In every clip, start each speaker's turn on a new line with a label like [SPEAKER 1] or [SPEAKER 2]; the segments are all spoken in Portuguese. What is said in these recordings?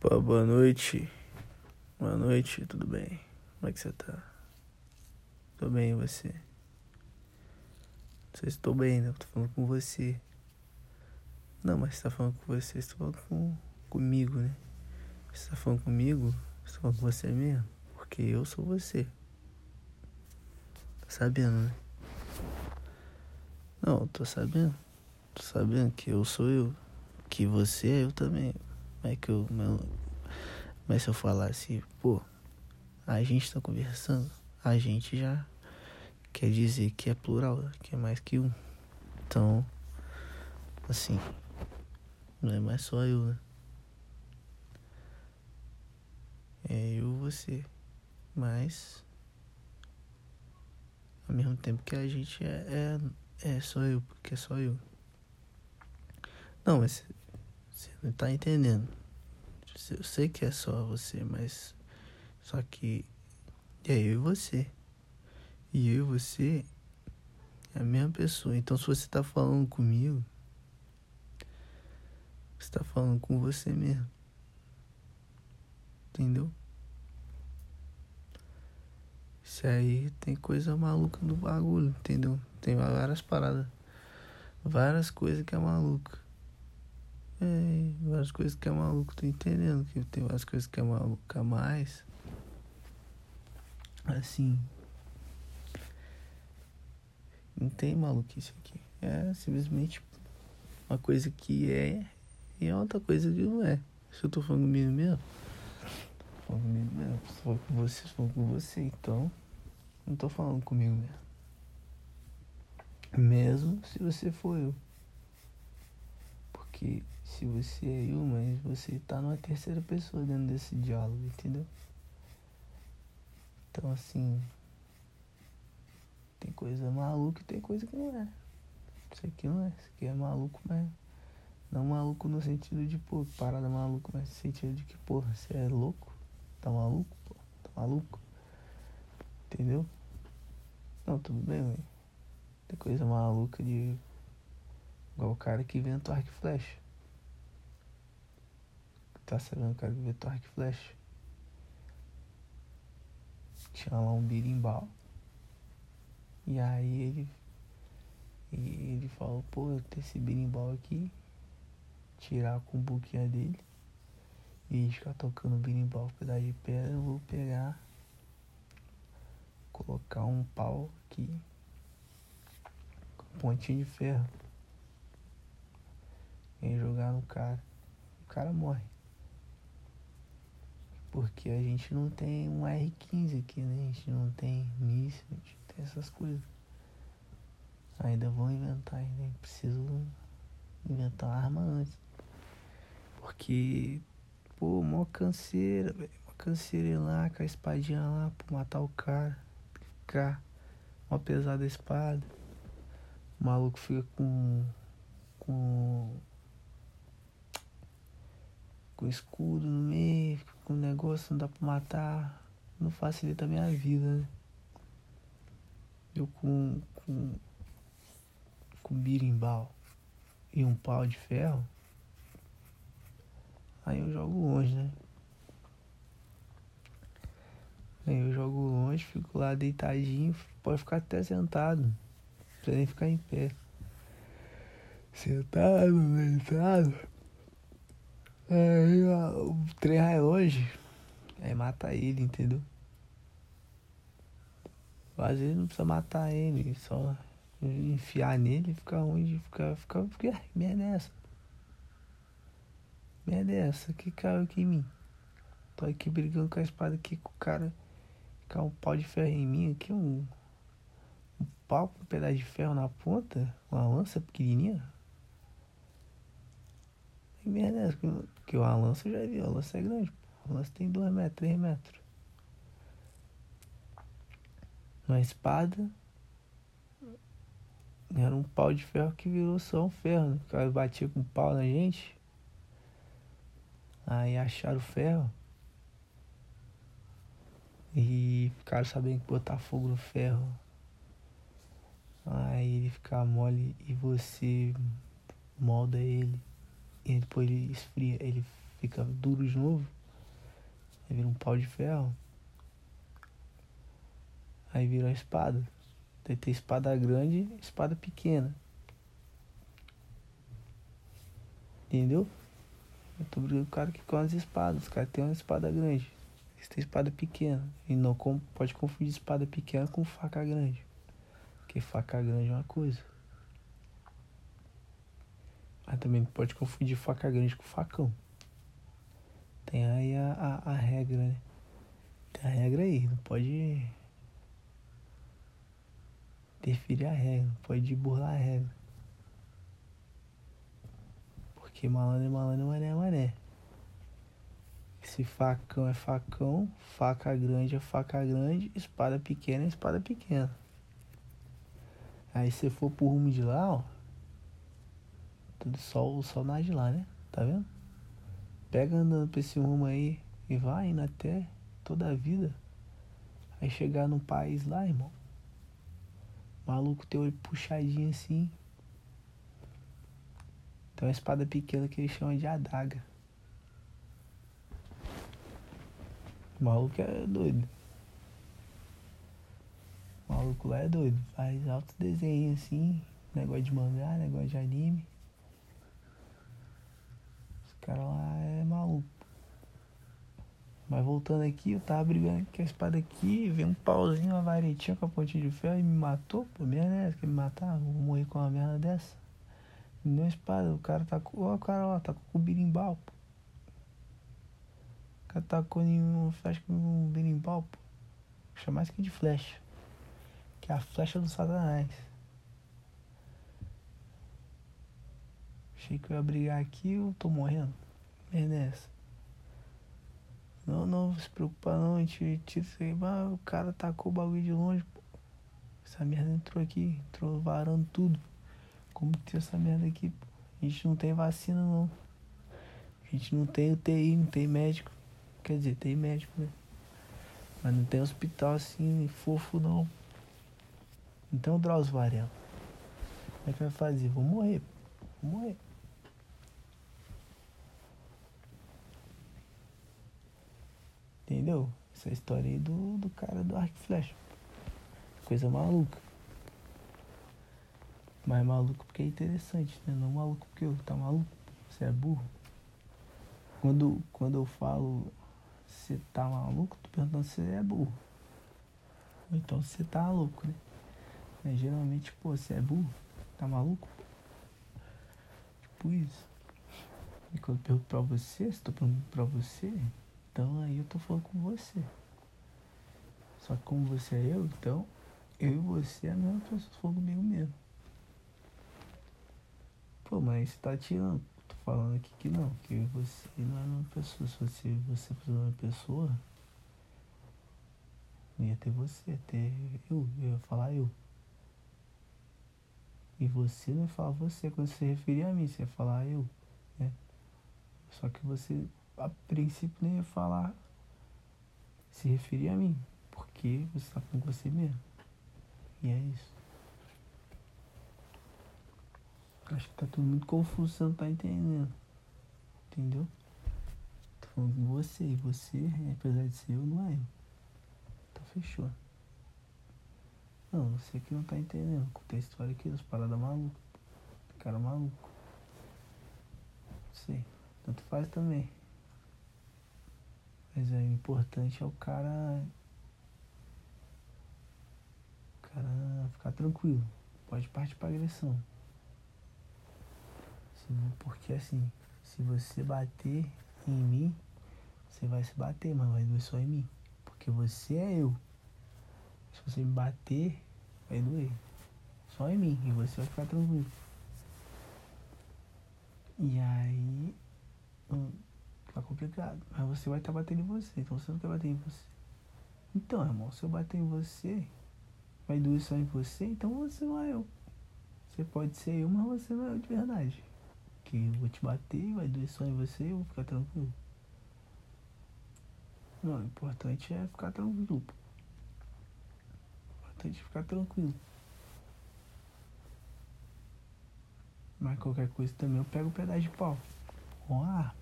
[SPEAKER 1] Pô, boa noite. Boa noite, tudo bem? Como é que você tá? Tô bem, e você? Não sei se tô bem, né? Tô falando com você. Não, mas você tá falando com você, você tá falando com, comigo, né? Você tá falando comigo, você tá falando com você mesmo? Porque eu sou você. Tá sabendo, né? Não, tô sabendo. Tô sabendo que eu sou eu. Que você é eu também. Mas que eu. Mas, mas se eu falar assim, pô, a gente tá conversando, a gente já quer dizer que é plural, que é mais que um. Então, assim, não é mais só eu, né? É eu você. Mas ao mesmo tempo que a gente é, é, é só eu, porque é só eu. Não, mas você não tá entendendo. Eu sei que é só você, mas. Só que. É eu e você. E eu e você é a mesma pessoa. Então se você tá falando comigo. Você tá falando com você mesmo. Entendeu? Isso aí tem coisa maluca no bagulho, entendeu? Tem várias paradas. Várias coisas que é maluca. É, várias coisas que é maluco, tô entendendo que tem várias coisas que é maluca mais. Assim. Não tem maluquice aqui. É simplesmente uma coisa que é e é outra coisa que não é. Se eu tô falando comigo mesmo, tô falando comigo mesmo. Se for com você, se for com você, então não tô falando comigo mesmo. Mesmo se você for eu. Porque se você é eu, mas você tá numa terceira pessoa dentro desse diálogo, entendeu? Então assim. Tem coisa maluca e tem coisa que não é. Isso aqui não é. Isso aqui é maluco, mas. Não maluco no sentido de, pô, parada maluco, mas no sentido de que, porra, você é louco? Tá maluco? Pô? Tá maluco? Entendeu? Não, tudo bem, velho. Tem coisa maluca de. Igual o cara que inventa o arco e flecha. Tá sabendo que inventa o arco e flecha? Tinha lá um birimbau. E aí ele. Ele falou, pô, eu tenho esse birimbau aqui. Tirar a cumbuquinha dele. E ficar tocando birimbau, pedaço de pedra, eu vou pegar. Colocar um pau aqui. Com pontinho de ferro. E jogar no cara. O cara morre. Porque a gente não tem um R15 aqui, né? A gente não tem míssil, a gente não tem essas coisas. Ainda vão inventar, ainda preciso inventar uma arma antes. Porque, pô, mó canseira, velho. Mó canseira ir lá com a espadinha lá pra matar o cara. Ficar mó pesada a espada. O maluco fica com. com. com escudo no meio, com negócio, não dá pra matar. Não facilita a minha vida, né? Eu com. com. com birimbau e um pau de ferro. Aí eu jogo longe, né? Aí eu jogo longe, fico lá deitadinho, pode ficar até sentado. Não precisa nem ficar em pé. Sentado, deitado. Aí ó, o trem vai longe. Aí mata ele, entendeu? Às vezes não precisa matar ele, só enfiar nele e ficar onde ficar, ficar, ficar merda é essa? Merda é essa? Que caiu aqui em mim? Tô aqui brigando com a espada aqui com o cara. Caiu um pau de ferro em mim aqui, um. Um pau com um pedaço de ferro na ponta, uma lança pequenininha. Que merda é essa? Uma lança eu já vi, a lança é grande. A lança tem 2 metros, 3 metros. Uma espada. Era um pau de ferro que virou só um ferro. Né? O cara batia com pau na gente. Aí acharam o ferro. E ficaram sabendo que botar fogo no ferro. Aí ele fica mole e você molda ele. E depois ele esfria, ele fica duro de novo. Aí vira um pau de ferro. Aí vira a espada. Tem ter espada grande espada pequena. Entendeu? Eu tô brigando com o cara que as espadas. Os caras têm uma espada grande. Eles têm espada pequena. E não pode confundir espada pequena com faca grande. Porque faca grande é uma coisa. Mas também pode confundir faca grande com facão. Tem aí a, a, a regra, né? Tem a regra aí, não pode interferir a regra, não pode burlar a regra. Porque malandro é malandro, mané é mané. Se facão é facão, faca grande é faca grande, espada pequena é espada pequena. Aí se for pro rumo de lá, ó. Tudo sol, o sol nasce lá, né? Tá vendo? Pega andando pra esse rumo aí e vai indo até toda a vida. Aí chegar num país lá, irmão. Maluco teu olho puxadinho assim. Tem uma espada pequena que eles chamam de adaga. O maluco é doido. O maluco lá é doido. Faz alto desenho assim. Negócio de mangá, negócio de anime cara lá é maluco. Mas voltando aqui, eu tava brigando com a espada aqui, veio um pauzinho, uma varetinha com a pontinha de ferro e me matou. Pô, merda é? Quer me matar? Vou morrer com uma merda dessa. Me deu uma espada, o cara tá com. Ó, o cara lá, tá com o birimbau, pô. O cara tacou em um flecha com um birimbau, pô. Chama mais que de flecha. Que é a flecha do satanás. Achei que eu ia brigar aqui, eu tô morrendo. Merda é essa. Não, não, se preocupa não, a gente tira isso aí. O cara tacou o bagulho de longe, pô. Essa merda entrou aqui, entrou varando tudo. Como que tem essa merda aqui, pô? A gente não tem vacina não. A gente não tem UTI, não tem médico. Quer dizer, tem médico, né? Mas não tem hospital assim, fofo não. Então, Drauzio Varela. Como é que vai fazer? Vou morrer. Vou morrer. Entendeu? Essa história aí do, do cara do arco e flecha. Coisa maluca. Mas maluco porque é interessante, né? Não maluco porque eu tá maluco. Você é burro. Quando, quando eu falo você tá maluco, tô perguntando se você é burro. Ou então você tá louco, né? Mas, geralmente, pô, você é burro? Tá maluco? Tipo isso. E quando eu pergunto pra você, se tô perguntando pra você, então aí eu tô falando com você. Só que como você é eu, então eu e você é a mesma pessoa, falando comigo mesmo. Pô, mas tá tirando. Tô falando aqui que não, que você não é uma pessoa. Se você, você fosse uma pessoa, não ia ter você, ia ter eu, eu ia falar eu. E você não ia falar você quando você referia a mim, você ia falar eu, né? Só que você a princípio nem ia falar, se referir a mim, porque você está com você mesmo. E é isso. Acho que tá tudo muito confuso, você não tá entendendo. Entendeu? Tô falando com você, e você, apesar de ser eu, não é eu. Então fechou. Não, você que não tá entendendo. Contei a história aqui das paradas malucas. Cara maluco. Sei. Tanto faz também. Mas é, importante é o cara. O cara ficar tranquilo. Pode partir pra agressão. Porque assim, se você bater em mim, você vai se bater, mas vai doer só em mim. Porque você é eu. Se você me bater, vai doer. Só em mim. E você vai ficar tranquilo. E aí. Hum, Tá complicado. Mas você vai estar tá batendo em você, então você não quer bater em você. Então, irmão, se eu bater em você, vai doer só em você, então você não é eu. Você pode ser eu, mas você não é eu de verdade. Que eu vou te bater, vai doer só em você, eu vou ficar tranquilo. Não, o importante é ficar tranquilo. O importante é ficar tranquilo. Mas qualquer coisa também eu pego um pedaço de pau. Com a arma.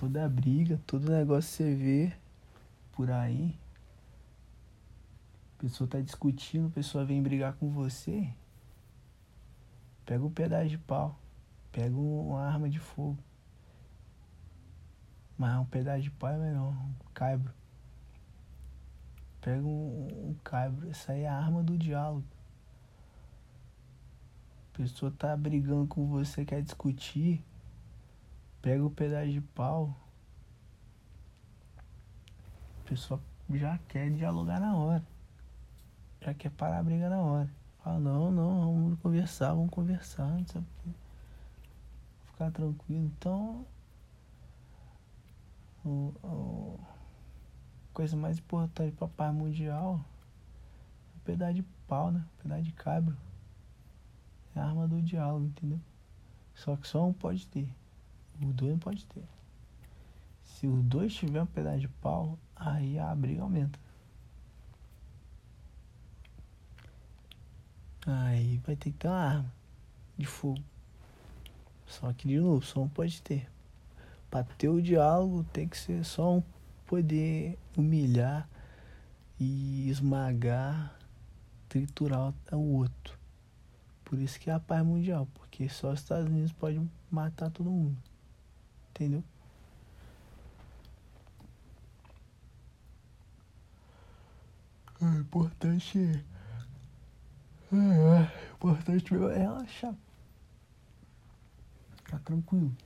[SPEAKER 1] Toda briga, todo negócio que você vê por aí, a pessoa tá discutindo, a pessoa vem brigar com você, pega um pedaço de pau, pega uma arma de fogo. Mas um pedaço de pau é melhor, um caibro. Pega um, um caibro, essa aí é a arma do diálogo. A pessoa tá brigando com você, quer discutir, pega o pedaço de pau, a pessoa já quer dialogar na hora. Já quer parar a briga na hora. Fala, não, não, vamos conversar, vamos conversar, não sei o quê. Ficar tranquilo. Então, o, o, coisa mais importante para paz mundial é o pedaço de pau, né? O pedaço de cabra. É a arma do diálogo, entendeu? Só que só um pode ter. O dois não pode ter. Se os dois tiverem um pedaço de pau, aí a briga aumenta. Aí vai ter que ter uma arma de fogo. Só que de novo, só um pode ter. Pra ter o diálogo tem que ser só um poder humilhar e esmagar, triturar o outro. Por isso que é a paz mundial, porque só os Estados Unidos podem matar todo mundo. Entendeu? É importante. É, é importante é relaxar. Ficar tranquilo.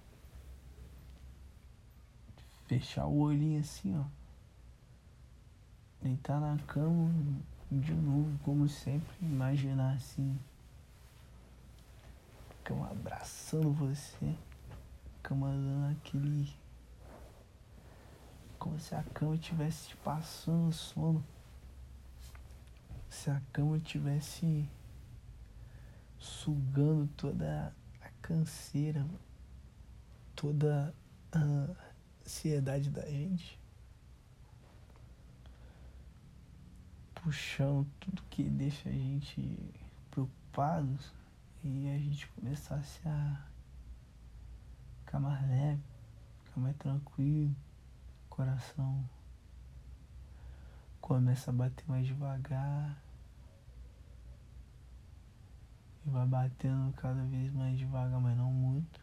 [SPEAKER 1] Fechar o olhinho assim, ó. Deitar na cama de novo, como sempre. Imaginar assim. Cama abraçando você. Cama dando aquele. Como se a cama estivesse te passando sono. Se a cama tivesse sugando toda a canseira, toda a ansiedade da gente, puxando tudo que deixa a gente preocupados e a gente começasse a ficar mais leve, ficar mais tranquilo, coração começa a bater mais devagar e vai batendo cada vez mais devagar, mas não muito,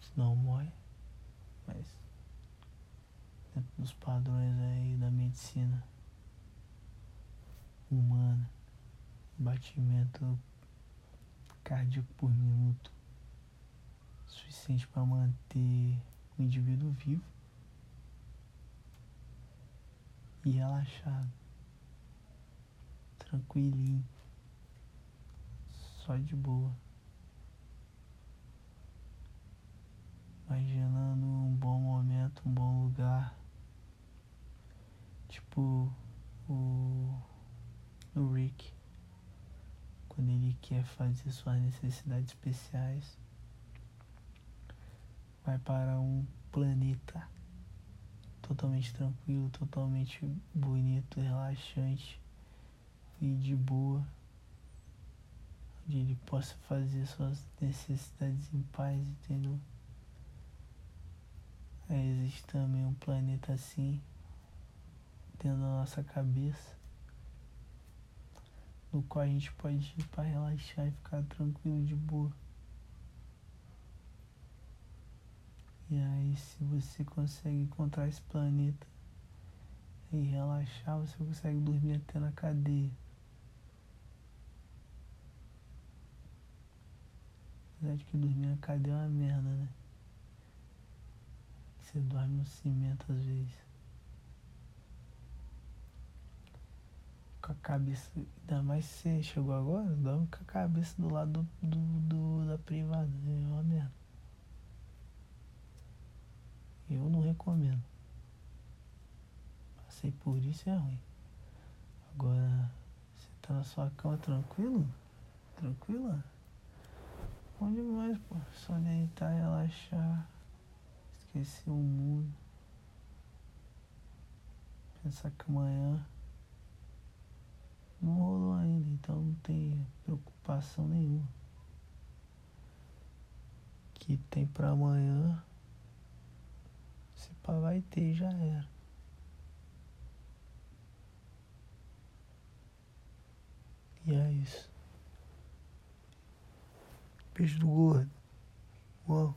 [SPEAKER 1] senão morre. Mas dentro dos padrões aí da medicina humana, batimento cardíaco por minuto suficiente para manter o indivíduo vivo e relaxado, tranquilinho só de boa. Imaginando um bom momento, um bom lugar. Tipo o, o Rick. Quando ele quer fazer suas necessidades especiais. Vai para um planeta totalmente tranquilo, totalmente bonito, relaxante e de boa onde ele possa fazer suas necessidades em paz, entendeu? Aí existe também um planeta assim dentro da nossa cabeça, no qual a gente pode ir para relaxar e ficar tranquilo de boa. E aí se você consegue encontrar esse planeta e relaxar, você consegue dormir até na cadeia. Apesar de que dormir na cadeia é uma merda, né? Você dorme no cimento às vezes. Com a cabeça. Ainda mais se você chegou agora, dorme com a cabeça do lado do, do, da privada. É uma merda. Eu não recomendo. Passei por isso é ruim. Agora, você tá na sua cama tranquilo? Tranquila? Bom demais, pô. Só deitar, relaxar. Esquecer o mundo. Pensar que amanhã não rolou ainda, então não tem preocupação nenhuma. Que tem pra amanhã Se pá vai ter, já era. E é isso. Beijo do gordo. Uau.